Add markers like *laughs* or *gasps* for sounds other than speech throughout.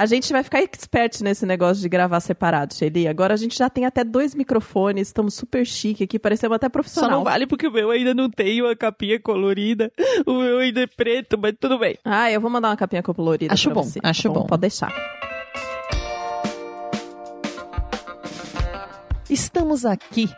A gente vai ficar expert nesse negócio de gravar separado, Shelly. Agora a gente já tem até dois microfones, estamos super chique aqui, parecemos até profissional. Só não vale porque o meu ainda não tem uma capinha colorida. O meu ainda é preto, mas tudo bem. Ah, eu vou mandar uma capinha colorida Acho pra bom, você. acho Tá bom. Pode deixar. Estamos aqui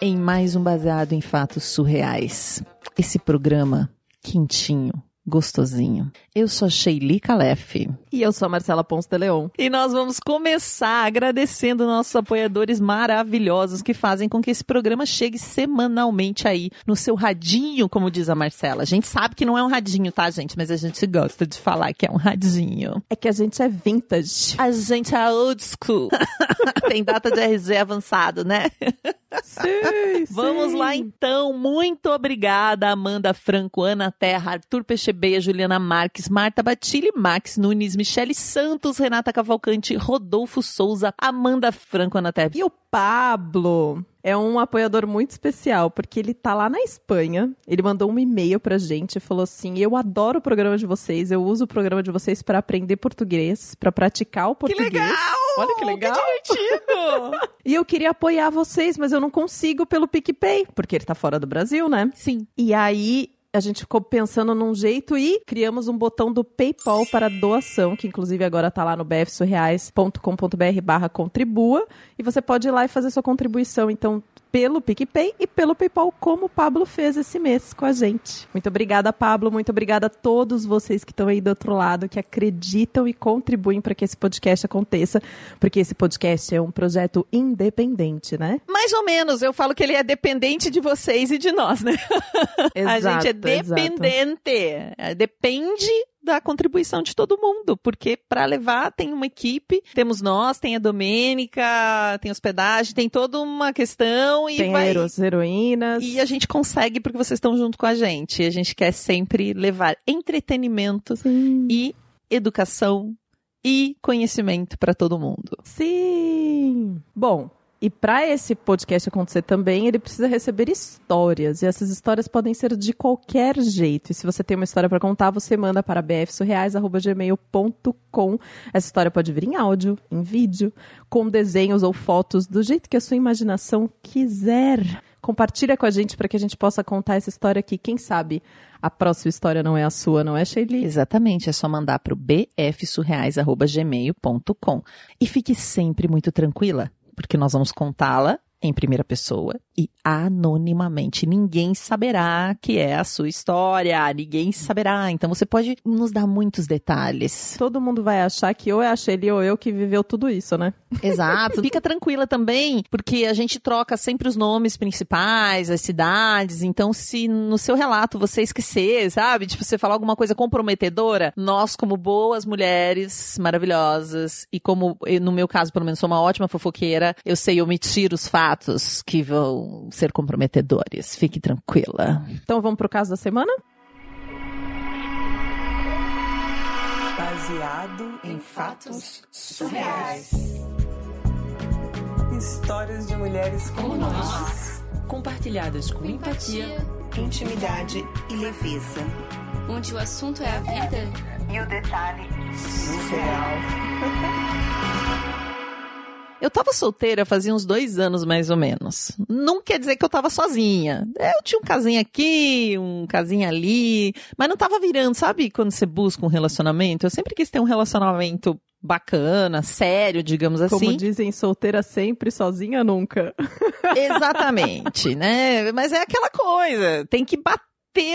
em mais um Baseado em Fatos Surreais. Esse programa quentinho, gostosinho. Eu sou a Sheili Calef. E eu sou a Marcela Ponce de Leon. E nós vamos começar agradecendo nossos apoiadores maravilhosos que fazem com que esse programa chegue semanalmente aí no seu radinho, como diz a Marcela. A gente sabe que não é um radinho, tá, gente? Mas a gente gosta de falar que é um radinho. É que a gente é vintage. A gente é old school. *laughs* Tem data de RG avançado, né? *laughs* Sim, Vamos sim. lá então. Muito obrigada, Amanda Franco, Ana Terra, Arthur Peixebeia, Juliana Marques, Marta Batilli, Max Nunes, Michele Santos, Renata Cavalcante, Rodolfo Souza, Amanda Franco, Ana Terra. E o Pablo é um apoiador muito especial, porque ele tá lá na Espanha. Ele mandou um e-mail pra gente e falou assim: Eu adoro o programa de vocês, eu uso o programa de vocês pra aprender português, pra praticar o português. Olha que legal! divertido! *laughs* E eu queria apoiar vocês, mas eu não consigo pelo PicPay, porque ele tá fora do Brasil, né? Sim. E aí a gente ficou pensando num jeito e criamos um botão do PayPal para doação, que inclusive agora tá lá no bfsurreais.com.br barra contribua. E você pode ir lá e fazer sua contribuição, então, pelo PicPay e pelo PayPal, como o Pablo fez esse mês com a gente. Muito obrigada, Pablo. Muito obrigada a todos vocês que estão aí do outro lado, que acreditam e contribuem para que esse podcast aconteça, porque esse podcast é um projeto independente, né? Mais ou menos, eu falo que ele é dependente de vocês e de nós, né? *laughs* a gente é dependente. É, Depende da contribuição de todo mundo, porque para levar tem uma equipe, temos nós, tem a Domênica, tem hospedagem, tem toda uma questão e Tem vai heros, heroínas. e a gente consegue porque vocês estão junto com a gente. A gente quer sempre levar entretenimento Sim. e educação e conhecimento para todo mundo. Sim. Bom, e para esse podcast acontecer também, ele precisa receber histórias. E essas histórias podem ser de qualquer jeito. E se você tem uma história para contar, você manda para bfsurreais.gmail.com. Essa história pode vir em áudio, em vídeo, com desenhos ou fotos, do jeito que a sua imaginação quiser. Compartilha com a gente para que a gente possa contar essa história aqui. Quem sabe a próxima história não é a sua, não é, Sheili? Exatamente, é só mandar para o bfsurreais.gmail.com. E fique sempre muito tranquila, porque nós vamos contá-la em primeira pessoa e anonimamente. Ninguém saberá que é a sua história, ninguém saberá. Então você pode nos dar muitos detalhes. Todo mundo vai achar que ou é a Sheili ou eu que viveu tudo isso, né? Exato. *laughs* Fica tranquila também, porque a gente troca sempre os nomes principais, as cidades. Então, se no seu relato você esquecer, sabe? Tipo, você falar alguma coisa comprometedora, nós, como boas mulheres maravilhosas, e como eu, no meu caso, pelo menos, sou uma ótima fofoqueira, eu sei omitir os fatos que vão ser comprometedores. Fique tranquila. Então vamos pro caso da semana? Baseado em fatos surreais. Histórias de mulheres como nós. compartilhadas com empatia, Intimidade e leveza. onde o assunto é a vida. E o detalhe surreal. *laughs* Eu tava solteira fazia uns dois anos, mais ou menos. Não quer dizer que eu tava sozinha. Eu tinha um casinho aqui, um casinho ali, mas não tava virando, sabe? Quando você busca um relacionamento. Eu sempre quis ter um relacionamento bacana, sério, digamos Como assim. dizem, solteira sempre, sozinha nunca. *laughs* Exatamente, né? Mas é aquela coisa, tem que bater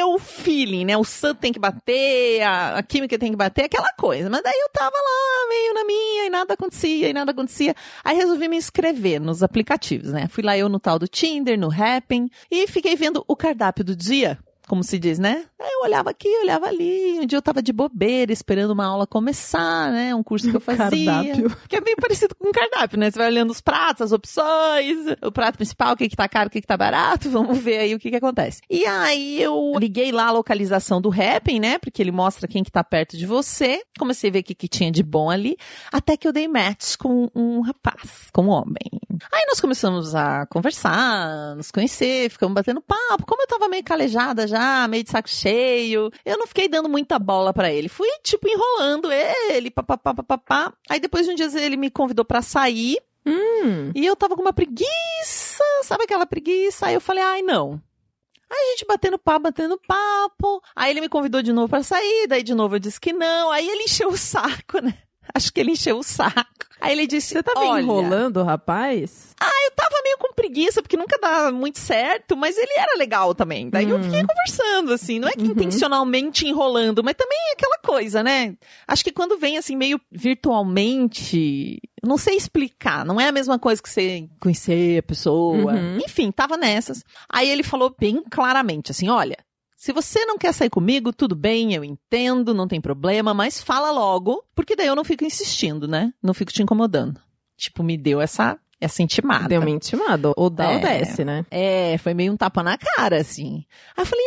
o feeling, né? O santo tem que bater, a, a química tem que bater, aquela coisa. Mas daí eu tava lá, meio na minha, e nada acontecia, e nada acontecia. Aí resolvi me inscrever nos aplicativos, né? Fui lá eu no tal do Tinder, no Happn, e fiquei vendo o cardápio do dia. Como se diz, né? Eu olhava aqui, olhava ali. Um dia eu tava de bobeira, esperando uma aula começar, né? Um curso que eu fazia. Cardápio. Que é bem parecido com um cardápio, né? Você vai olhando os pratos, as opções, o prato principal, o que que tá caro, o que que tá barato, *laughs* vamos ver aí o que que acontece. E aí eu liguei lá a localização do Happn, né? Porque ele mostra quem que tá perto de você. Comecei a ver o que que tinha de bom ali, até que eu dei match com um rapaz, com um homem. Aí nós começamos a conversar, nos conhecer, ficamos batendo papo. Como eu tava meio calejada já, meio de saco cheio, eu não fiquei dando muita bola pra ele. Fui, tipo, enrolando ele, papapá, papapá. Aí depois de um dia ele me convidou pra sair. Hum. E eu tava com uma preguiça, sabe aquela preguiça? Aí eu falei, ai, não. Aí a gente batendo papo, batendo papo. Aí ele me convidou de novo pra sair, daí de novo eu disse que não. Aí ele encheu o saco, né? Acho que ele encheu o saco. Aí ele disse, Você tava olha, enrolando o rapaz? eu tava meio com preguiça, porque nunca dá muito certo, mas ele era legal também. Daí eu Hum. fiquei conversando, assim, não é que Uhum. intencionalmente enrolando, mas também é aquela coisa, né? Acho que quando vem assim, meio virtualmente, não sei explicar, não é a mesma coisa que você conhecer a pessoa. Uhum. Enfim, tava nessas. Aí ele falou bem claramente, assim, olha. Se você não quer sair comigo, tudo bem, eu entendo, não tem problema, mas fala logo, porque daí eu não fico insistindo, né? Não fico te incomodando. Tipo, me deu essa, essa intimada. Deu uma intimada. Ou dá ou É. desce, né? É, foi meio um tapa na cara, assim. Aí eu falei,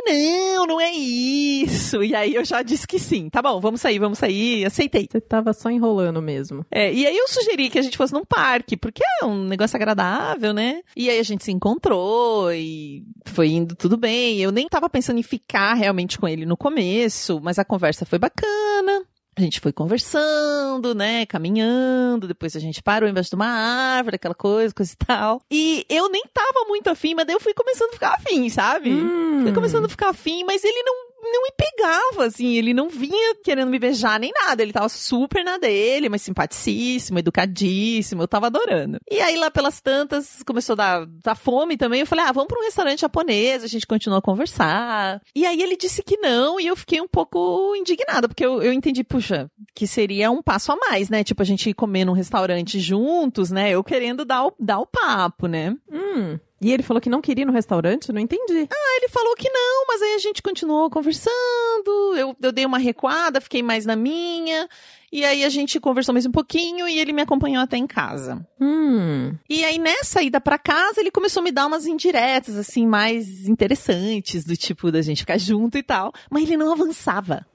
não, não é isso. E aí eu já disse que sim. Tá bom, vamos sair, vamos sair. Aceitei. Você tava só enrolando mesmo. É, e aí eu sugeri que a gente fosse num parque, porque é um negócio agradável, né? E aí a gente se encontrou e foi indo tudo bem. Eu nem tava pensando em ficar realmente com ele no começo, mas a conversa foi bacana. A gente foi conversando, né, caminhando, depois a gente parou embaixo de uma árvore, aquela coisa, coisa e tal. E eu nem tava muito afim, mas daí eu fui começando a ficar afim, sabe? Hum. Fui começando a ficar afim, mas ele não, não me pegava, assim, ele não vinha querendo me beijar nem nada. Ele tava super na dele, mas simpaticíssimo, educadíssimo, eu tava adorando. E aí lá pelas tantas começou a dar, dar fome também. Eu falei, ah, vamos pra um restaurante japonês, a gente continuou a conversar. E aí ele disse que não, e eu fiquei um pouco indignada, porque eu, eu entendi, puxa, que seria um passo a mais, né? Tipo, a gente ir comer num restaurante juntos, né? Eu querendo dar o, dar o papo, né? Hum. E ele falou que não queria ir no restaurante? Não entendi. Aí ele falou que não, mas aí a gente continuou conversando. Eu, eu dei uma recuada, fiquei mais na minha. E aí a gente conversou mais um pouquinho e ele me acompanhou até em casa. Hum. E aí nessa ida pra casa, ele começou a me dar umas indiretas, assim, mais interessantes, do tipo da gente ficar junto e tal. Mas ele não avançava.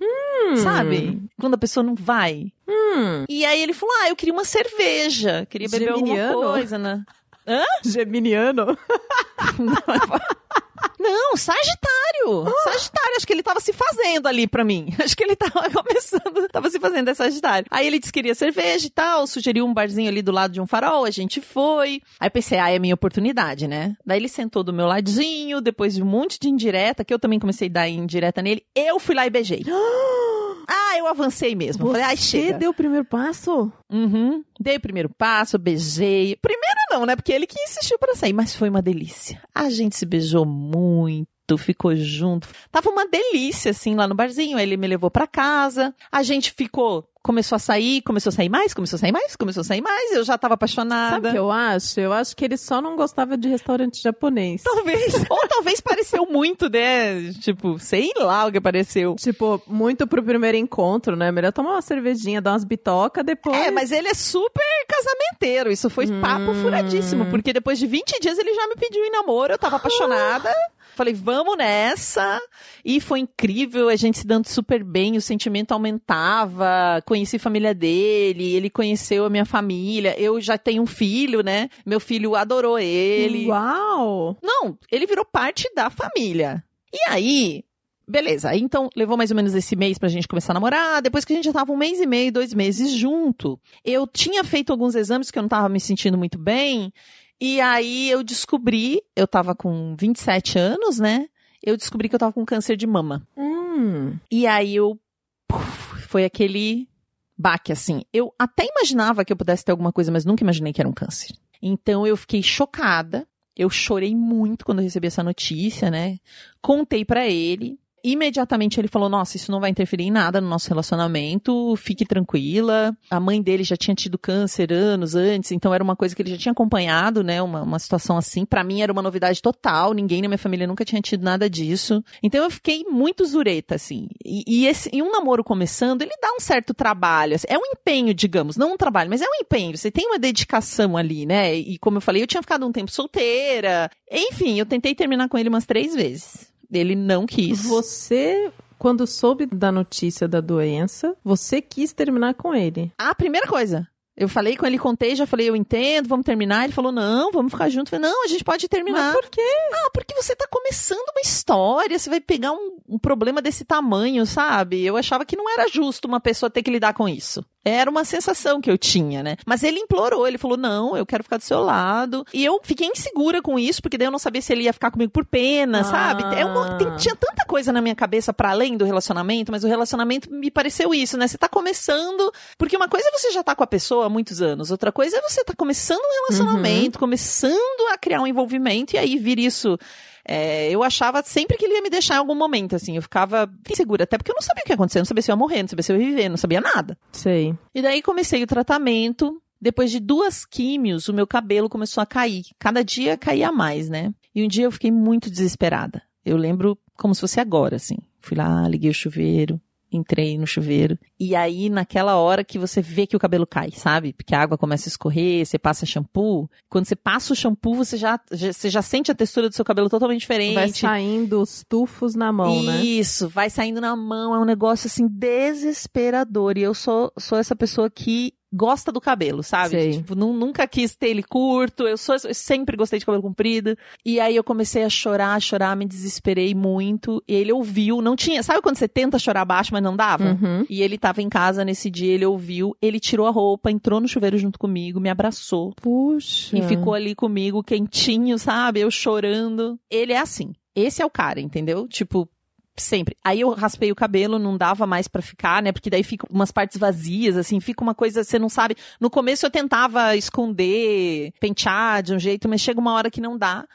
Sabe? Quando a pessoa não vai. Hum. E aí ele falou: Ah, eu queria uma cerveja. Queria beber Geminiano? alguma coisa, né? Geminiano. *laughs* Não, Sagitário! Sagitário, acho que ele tava se fazendo ali pra mim. *laughs* Acho que ele tava *laughs* começando, tava se fazendo é Sagitário. Aí ele disse que queria cerveja e tal, sugeriu um barzinho ali do lado de um farol, a gente foi. Aí eu pensei, ah, é minha oportunidade, né? Daí ele sentou do meu ladinho, depois de um monte de indireta, que eu também comecei a dar indireta nele, eu fui lá e beijei. *gasps* *gasps* Ah, eu avancei mesmo. Falei, ai, Você chega. deu o primeiro passo? Uhum. Dei o primeiro passo, beijei. Primeiro não, né? Porque ele que insistiu para sair, mas foi uma delícia. A gente se beijou muito, ficou junto. Tava uma delícia, assim, lá no barzinho. Ele me levou para casa. A gente ficou, começou a sair, começou a sair mais, começou a sair mais, começou a sair mais. Eu já tava apaixonada. Sabe o que eu acho? Eu acho que ele só não gostava de restaurante japonês. Talvez. *laughs* Ou talvez pareceu muito, né? Tipo, sei lá o que pareceu. Tipo, muito pro primeiro encontro, né? Melhor tomar uma cervejinha, dar umas bitocas, depois. É, mas ele é super casamenteiro. Isso foi papo Hum. furadíssimo. Porque depois de 20 dias ele já me pediu em namoro. Eu tava apaixonada. Falei, vamos nessa. E foi incrível, a gente se dando super bem, o sentimento aumentava. Conheci a família dele, ele conheceu a minha família. Eu já tenho um filho, né? Meu filho adorou ele. Uau! Não, ele virou parte da família. E aí, beleza. Então, levou mais ou menos esse mês pra gente começar a namorar. Depois que a gente já tava um mês e meio, dois meses junto, eu tinha feito alguns exames que eu não tava me sentindo muito bem. E aí eu descobri, eu tava com 27 anos, né? Eu descobri que eu tava com câncer de mama. Hum. E aí eu. puf, foi aquele baque, assim. Eu até imaginava que eu pudesse ter alguma coisa, mas nunca imaginei que era um câncer. Então eu fiquei chocada. Eu chorei muito quando eu recebi essa notícia, né? Contei pra ele. Imediatamente ele falou: Nossa, isso não vai interferir em nada no nosso relacionamento, fique tranquila. A mãe dele já tinha tido câncer anos antes, então era uma coisa que ele já tinha acompanhado, né? Uma, uma situação assim. Pra mim era uma novidade total, ninguém na minha família nunca tinha tido nada disso. Então eu fiquei muito zureta, assim. E, e, esse, e um namoro começando, ele dá um certo trabalho. assim. é um empenho, digamos, não um trabalho, mas é um empenho. Você tem uma dedicação ali, né? E como eu falei, eu tinha ficado um tempo solteira. Enfim, eu tentei terminar com ele umas três vezes. Ele não quis. Você, quando soube da notícia da doença, você quis terminar com ele. A primeira coisa. Eu falei com ele, contei, já falei, eu entendo, vamos terminar. Ele falou, não, vamos ficar junto. Eu falei, não, a gente pode terminar. Mas por quê? Ah, porque você tá começando uma história, você vai pegar um, um problema desse tamanho, sabe? Eu achava que não era justo uma pessoa ter que lidar com isso. Era uma sensação que eu tinha, né? Mas ele implorou, ele falou: não, eu quero ficar do seu lado. E eu fiquei insegura com isso, porque daí eu não sabia se ele ia ficar comigo por pena, Ah. sabe? É uma- tem- tinha tanta coisa na minha cabeça para além do relacionamento, mas o relacionamento me pareceu isso, né? Você tá começando. Porque uma coisa é você já tá com a pessoa há muitos anos, outra coisa é você tá começando um relacionamento, começando a criar um envolvimento, e aí vir isso. É, eu achava sempre que ele ia me deixar em algum momento, assim. Eu ficava insegura, até porque eu não sabia o que ia acontecer, não sabia se eu ia morrer, não sabia se eu ia viver, não sabia nada. Sei. E daí comecei o tratamento. Depois de duas químios, o meu cabelo começou a cair. Cada dia caía mais, né? E um dia eu fiquei muito desesperada. Eu lembro como se fosse agora, assim. Fui lá, liguei o chuveiro, entrei no chuveiro. E aí, naquela hora que você vê que o cabelo cai, sabe? Porque a água começa a escorrer, você passa shampoo. Quando você passa o shampoo, você já, já- você já sente a textura do seu cabelo totalmente diferente. Vai saindo os tufos na mão, né? Isso, vai saindo na mão, é um negócio assim desesperador. E eu sou, sou essa pessoa que gosta do cabelo, sabe? Sei. Tipo, nu- nunca quis ter ele curto, eu, sou, eu sempre gostei de cabelo comprido. E aí eu comecei a chorar, a chorar, me desesperei muito. E ele ouviu, não tinha. Sabe quando você tenta chorar baixo, mas não dava? Uhum. E ele tava em casa nesse dia, ele ouviu, ele tirou a roupa, entrou no chuveiro junto comigo, me abraçou. Puxa. E ficou ali comigo, quentinho, sabe? Eu chorando. Ele é assim. Esse é o cara, entendeu? Tipo, sempre. Aí eu raspei o cabelo, não dava mais pra ficar, né? Porque daí fica umas partes vazias, assim, fica uma coisa, você não sabe. No começo eu tentava esconder, pentear de um jeito, mas chega uma hora que não dá.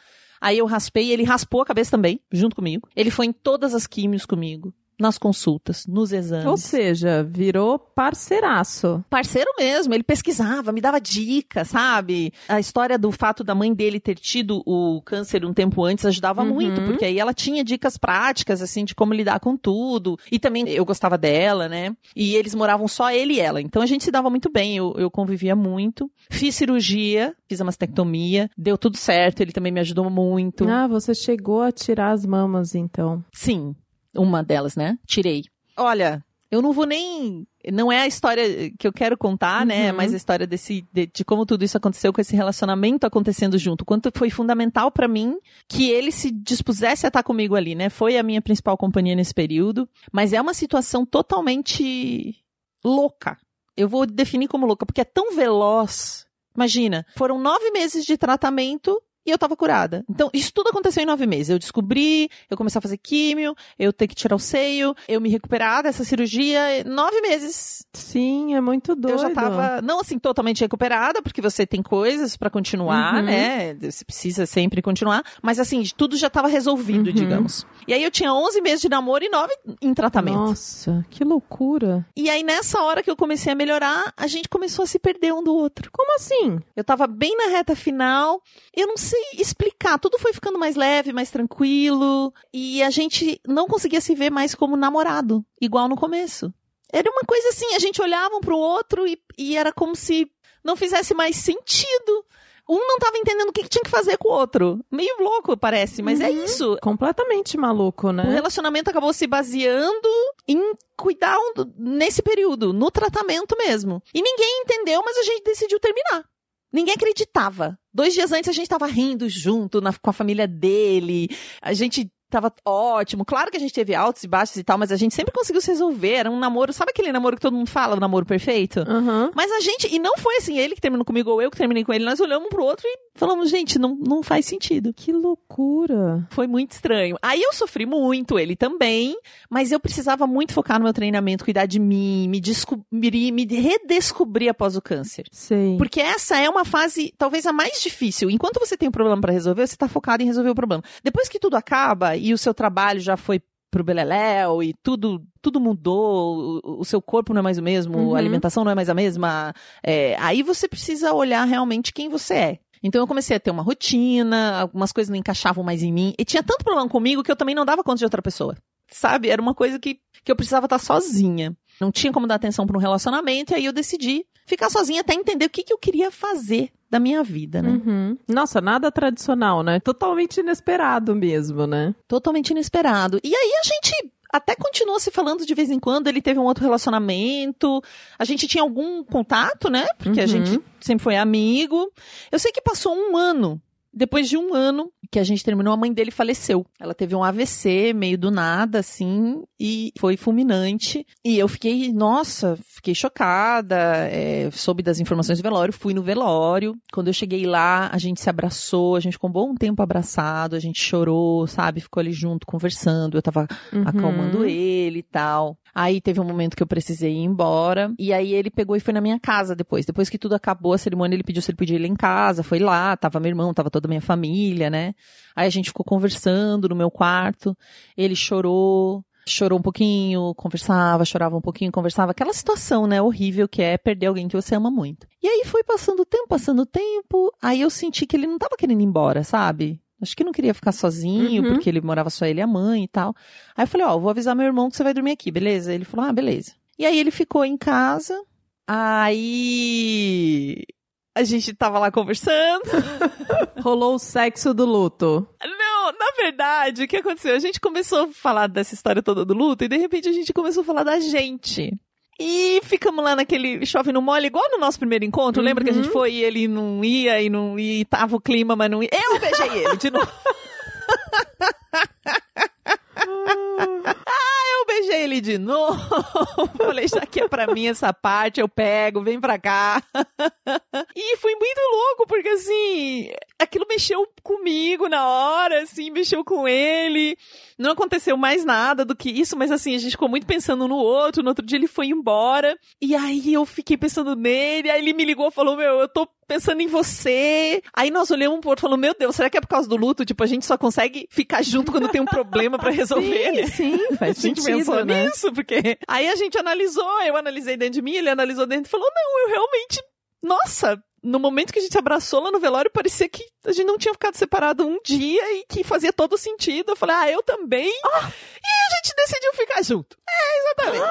Aí eu raspei, ele raspou a cabeça também, junto comigo. Ele foi em todas as químios comigo, nas consultas, nos exames. Ou seja, virou parceiraço. Parceiro mesmo, ele pesquisava, me dava dicas, sabe? A história do fato da mãe dele ter tido o câncer um tempo antes ajudava Uhum. muito, porque aí ela tinha dicas práticas, assim, de como lidar com tudo. E também eu gostava dela, né? E eles moravam só ele e ela. Então a gente se dava muito bem, eu, eu convivia muito. Fiz cirurgia, fiz a mastectomia, deu tudo certo, ele também me ajudou muito. Ah, você chegou a tirar as mamas, então. Sim, uma delas, né? Tirei. Olha, eu não vou nem. Não é a história que eu quero contar, né? É Uhum. mais a história desse, de, de como tudo isso aconteceu com esse relacionamento acontecendo junto. Quanto foi fundamental pra mim que ele se dispusesse a estar comigo ali, né? Foi a minha principal companhia nesse período. Mas é uma situação totalmente louca. Eu vou definir como louca, porque é tão veloz. Imagina, foram nove meses de tratamento e eu tava curada. Então, isso tudo aconteceu em nove meses. Eu descobri, eu comecei a fazer químio, eu ter que tirar o seio, eu me recuperar dessa cirurgia. Nove meses. Sim, é muito doido. Eu já tava, não assim, totalmente recuperada, porque você tem coisas pra continuar, Uhum. né? Você precisa sempre continuar. Mas assim, tudo já tava resolvido, Uhum. digamos. E aí eu tinha 11 meses de namoro e nove em tratamento. Nossa, que loucura. E aí, nessa hora que eu comecei a melhorar, a gente começou a se perder um do outro. Como assim? Eu tava bem na reta final, eu não sei explicar, tudo foi ficando mais leve, mais tranquilo, e a gente não conseguia se ver mais como namorado, igual no começo. Era uma coisa assim, a gente olhava um pro outro e, e era como se não fizesse mais sentido. Um não tava entendendo o que que tinha que fazer com o outro. Meio louco, parece, mas é isso. Completamente maluco, O né? relacionamento acabou se baseando em cuidar um nesse período, no tratamento mesmo. E ninguém entendeu, mas a gente decidiu terminar. Ninguém acreditava. Dois dias antes a gente tava rindo junto na- com a família dele. A gente tava ótimo. Claro que a gente teve altos e baixos e tal, mas a gente sempre conseguiu se resolver. Era um namoro, sabe aquele namoro que todo mundo fala, o namoro perfeito? Aham. Mas a gente, e não foi assim, ele que terminou comigo ou eu que terminei com ele, nós olhamos um pro outro e falamos, gente, não, não faz sentido. Que loucura. Foi muito estranho. Aí eu sofri muito, ele também, mas eu precisava muito focar no meu treinamento, cuidar de mim, me descobrir, me redescobrir após o câncer. Sei. Porque essa é uma fase, talvez a mais difícil. Enquanto você tem um problema pra resolver, você tá focado em resolver o problema. Depois que tudo acaba e o seu trabalho já foi pro beleléu e tudo tudo mudou, o, o seu corpo não é mais o mesmo, Uhum. a alimentação não é mais a mesma, é, aí você precisa olhar realmente quem você é. Então eu comecei a ter uma rotina, algumas coisas não encaixavam mais em mim. E tinha tanto problema comigo que eu também não dava conta de outra pessoa. Sabe? Era uma coisa que, que eu precisava estar sozinha. Não tinha como dar atenção para um relacionamento, e aí eu decidi ficar sozinha até entender o que, que eu queria fazer da minha vida, né? Uhum. Nossa, nada tradicional, né? Totalmente inesperado mesmo, né? Totalmente inesperado. E aí a gente até continua se falando de vez em quando. Ele teve um outro relacionamento. A gente tinha algum contato, né? Porque a Uhum. gente sempre foi amigo. Eu sei que passou um ano. Depois de um ano que a gente terminou, a mãe dele faleceu. Ela teve um AVC meio do nada, assim, e foi fulminante. E eu fiquei, nossa, fiquei chocada. é, soube das informações do velório, fui no velório. Quando eu cheguei lá, a gente se abraçou, a gente ficou um bom tempo abraçado, a gente chorou, sabe? Ficou ali junto, conversando. Eu tava Uhum. acalmando ele e tal. Aí teve um momento que eu precisei ir embora. E aí ele pegou e foi na minha casa depois. Depois que tudo acabou a cerimônia, ele pediu se ele podia ir lá em casa. Foi lá, tava meu irmão, tava toda a minha família, né? Aí a gente ficou conversando no meu quarto. Ele chorou. Chorou um pouquinho, conversava, chorava um pouquinho, conversava. Aquela situação, né, horrível que é perder alguém que você ama muito. E aí foi passando o tempo, passando o tempo. Aí eu senti que ele não tava querendo ir embora, sabe? Acho que não queria ficar sozinho, Uhum. porque ele morava só ele e a mãe e tal. Aí eu falei, ó, vou avisar meu irmão que você vai dormir aqui, beleza? Ele falou, ah, beleza. E aí ele ficou em casa. Aí a gente tava lá conversando. *laughs* Rolou o sexo do luto. Não, na verdade, o que aconteceu? A gente começou a falar dessa história toda do luto e de repente a gente começou a falar da gente. E ficamos lá naquele chove no mole, igual no nosso primeiro encontro. Lembra que a gente Uhum. foi e ele não ia e não e tava o clima, mas não ia. Eu beijei ele de novo. *laughs* ah, eu beijei ele de novo. *laughs* Falei, já que é pra mim essa parte, eu pego, vem pra cá. *laughs* e foi muito louco, porque assim, aquilo mexeu comigo na hora, assim, mexeu com ele. Não aconteceu mais nada do que isso, mas assim, a gente ficou muito pensando no outro. No outro dia ele foi embora. E aí eu fiquei pensando nele. Aí ele me ligou e falou: Meu, eu tô pensando em você. Aí nós olhamos um pro outro e falou: Meu Deus, será que é por causa do luto? Tipo, a gente só consegue ficar junto quando tem um problema pra *laughs* resolver, né? sim, faz a gente sentido, pensou né? nisso, porque aí a gente analisou, eu analisei dentro de mim, ele analisou dentro e falou: Não, eu realmente. Nossa, no momento que a gente se abraçou lá no velório, parecia que a gente não tinha ficado separado um dia e que fazia todo sentido. Eu falei, ah, eu também. E a gente decidiu ficar junto. É, exatamente.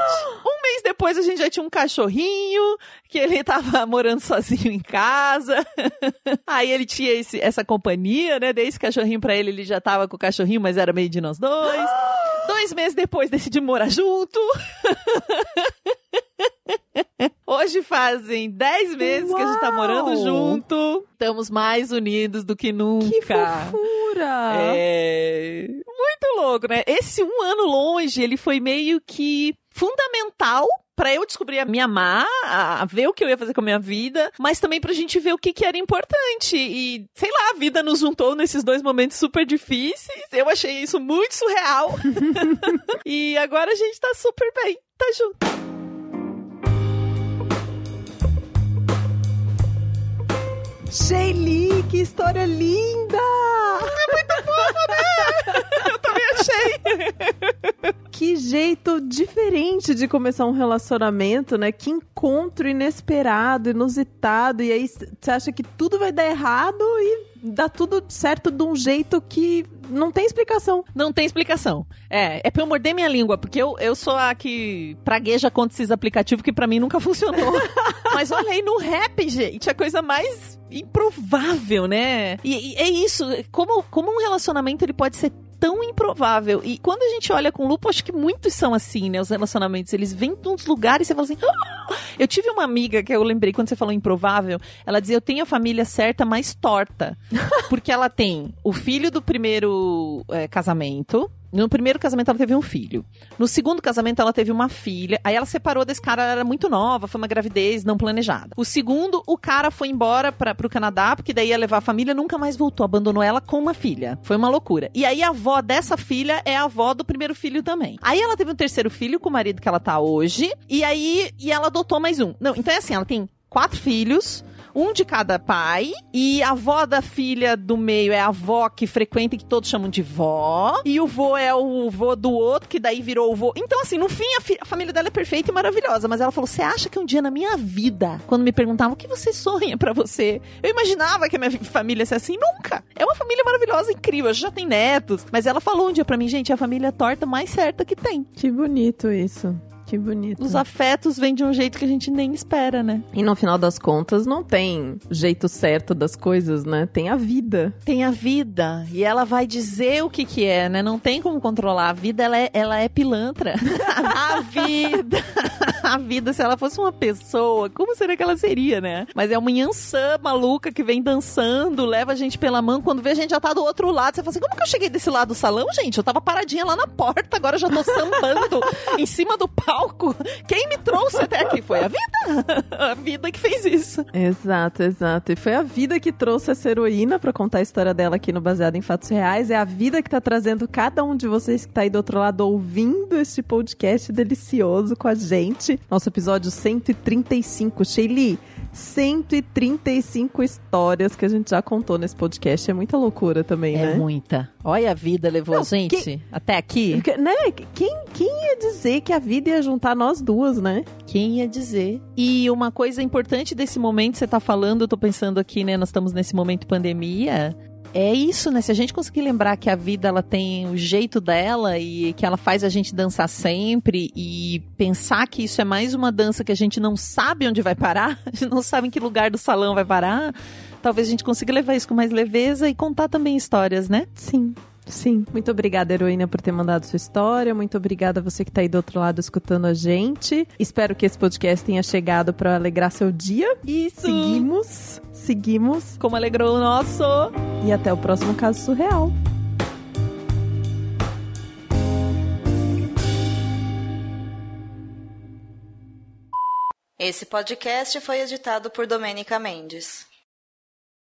um mês depois a gente já tinha um cachorrinho, que ele *laughs* tava morando sozinho em casa. *laughs* Aí ele tinha esse- essa companhia, né? Dei esse cachorrinho pra ele, ele já tava com o cachorrinho, mas era meio de nós dois. Dois meses depois decidimos morar junto. *laughs* Hoje fazem 10 meses que a gente tá morando Uau! junto. Estamos mais unidos do que nunca. Que fofura! É muito louco, né? Esse um ano longe, ele foi meio que fundamental pra eu descobrir a minha má, a a ver o que eu ia fazer com a minha vida, mas também pra gente ver o que, que era importante. E, sei lá, a vida nos juntou nesses dois momentos super difíceis. Eu achei isso muito surreal. *laughs* e agora a gente tá super bem, tá junto. Sheili, que história linda! *laughs* Eu também achei. Que jeito diferente de começar um relacionamento, né? Que encontro inesperado, inusitado. E aí você acha que tudo vai dar errado e dá tudo certo de um jeito que não tem explicação. Não tem explicação. É, é pra eu morder minha língua, porque eu, eu sou a que pragueja contra esses aplicativos que pra mim nunca *laughs* funcionou. Mas olha aí, no rap, gente, a coisa mais improvável, né? E, e é isso, como, como um relacionamento ele pode ser tão improvável. E quando a gente olha com lupa, acho que muitos são assim, né? Os relacionamentos, eles vêm de uns lugares e você fala assim... "Ah!" Eu tive uma amiga que eu lembrei quando você falou improvável, ela dizia, eu tenho a família certa, mas torta. *laughs* Porque ela tem o filho do primeiro eh, casamento. No primeiro casamento ela teve um filho. No segundo casamento ela teve uma filha. Aí ela separou desse cara, ela era muito nova, foi uma gravidez não planejada. O segundo, o cara foi embora para pro Canadá, porque daí ia levar a família, nunca mais voltou, abandonou ela com uma filha. Foi uma loucura. E aí a avó dessa filha é a avó do primeiro filho também. Aí ela teve um terceiro filho com o marido que ela tá hoje, e aí e ela adotou mais um. Não, então é assim, ela tem quatro filhos, um de cada pai, e a avó da filha do meio é a avó que frequenta e que todos chamam de vó, e o vô é o vô do outro, que daí virou o vô. Então, assim, no fim, a, fi- a família dela é perfeita e maravilhosa, mas ela falou: Você acha que um dia na minha vida, quando me perguntavam o que você sonha pra você, eu imaginava que a minha família ia ser assim? Nunca! É uma família maravilhosa, incrível, já tem netos, mas ela falou um dia pra mim: Gente, a família torta mais certa que tem. Que bonito isso. Que bonito. Os afetos vêm de um jeito que a gente nem espera, né? E no final das contas, não tem jeito certo das coisas, né? Tem a vida. Tem a vida e ela vai dizer o que que é, né? Não tem como controlar. A vida, ela é, ela é pilantra. *laughs* a vida. *laughs* A vida, se ela fosse uma pessoa, como seria que ela seria, né? Mas é uma Yansan maluca que vem dançando, leva a gente pela mão. Quando vê, a gente já tá do outro lado. Você fala assim: como que eu cheguei desse lado do salão, gente? Eu tava paradinha lá na porta, agora já tô sambando *laughs* em cima do palco. Quem me trouxe até aqui foi a vida. *laughs* A vida que fez isso. Exato, exato. E foi a vida que trouxe essa heroína pra contar a história dela aqui no Baseado em Fatos Reais. É a vida que tá trazendo cada um de vocês que tá aí do outro lado ouvindo este podcast delicioso com a gente. Nosso episódio 135. Sheili, 135 histórias que a gente já contou nesse podcast. É muita loucura também, É né? muita. Olha a vida levou Não, a gente até aqui. Porque, né? Quem, quem ia dizer que a vida ia juntar nós duas, né? Quem ia dizer? E uma coisa importante desse momento, você tá falando, eu tô pensando aqui, né? Nós estamos nesse momento de pandemia. É isso, né? Se a gente conseguir lembrar que a vida ela tem o jeito dela e que ela faz a gente dançar sempre e pensar que isso é mais uma dança que a gente não sabe onde vai parar, *laughs* a gente não sabe em que lugar do salão vai parar, talvez a gente consiga levar isso com mais leveza e contar também histórias, né? Sim. Sim. Muito obrigada, heroína, por ter mandado sua história. Muito obrigada a você que tá aí do outro lado escutando a gente. Espero que esse podcast tenha chegado para alegrar seu dia. Isso! Seguimos, seguimos Como alegrou o nosso! e até o próximo caso surreal. Esse podcast foi editado por Domênica Mendes.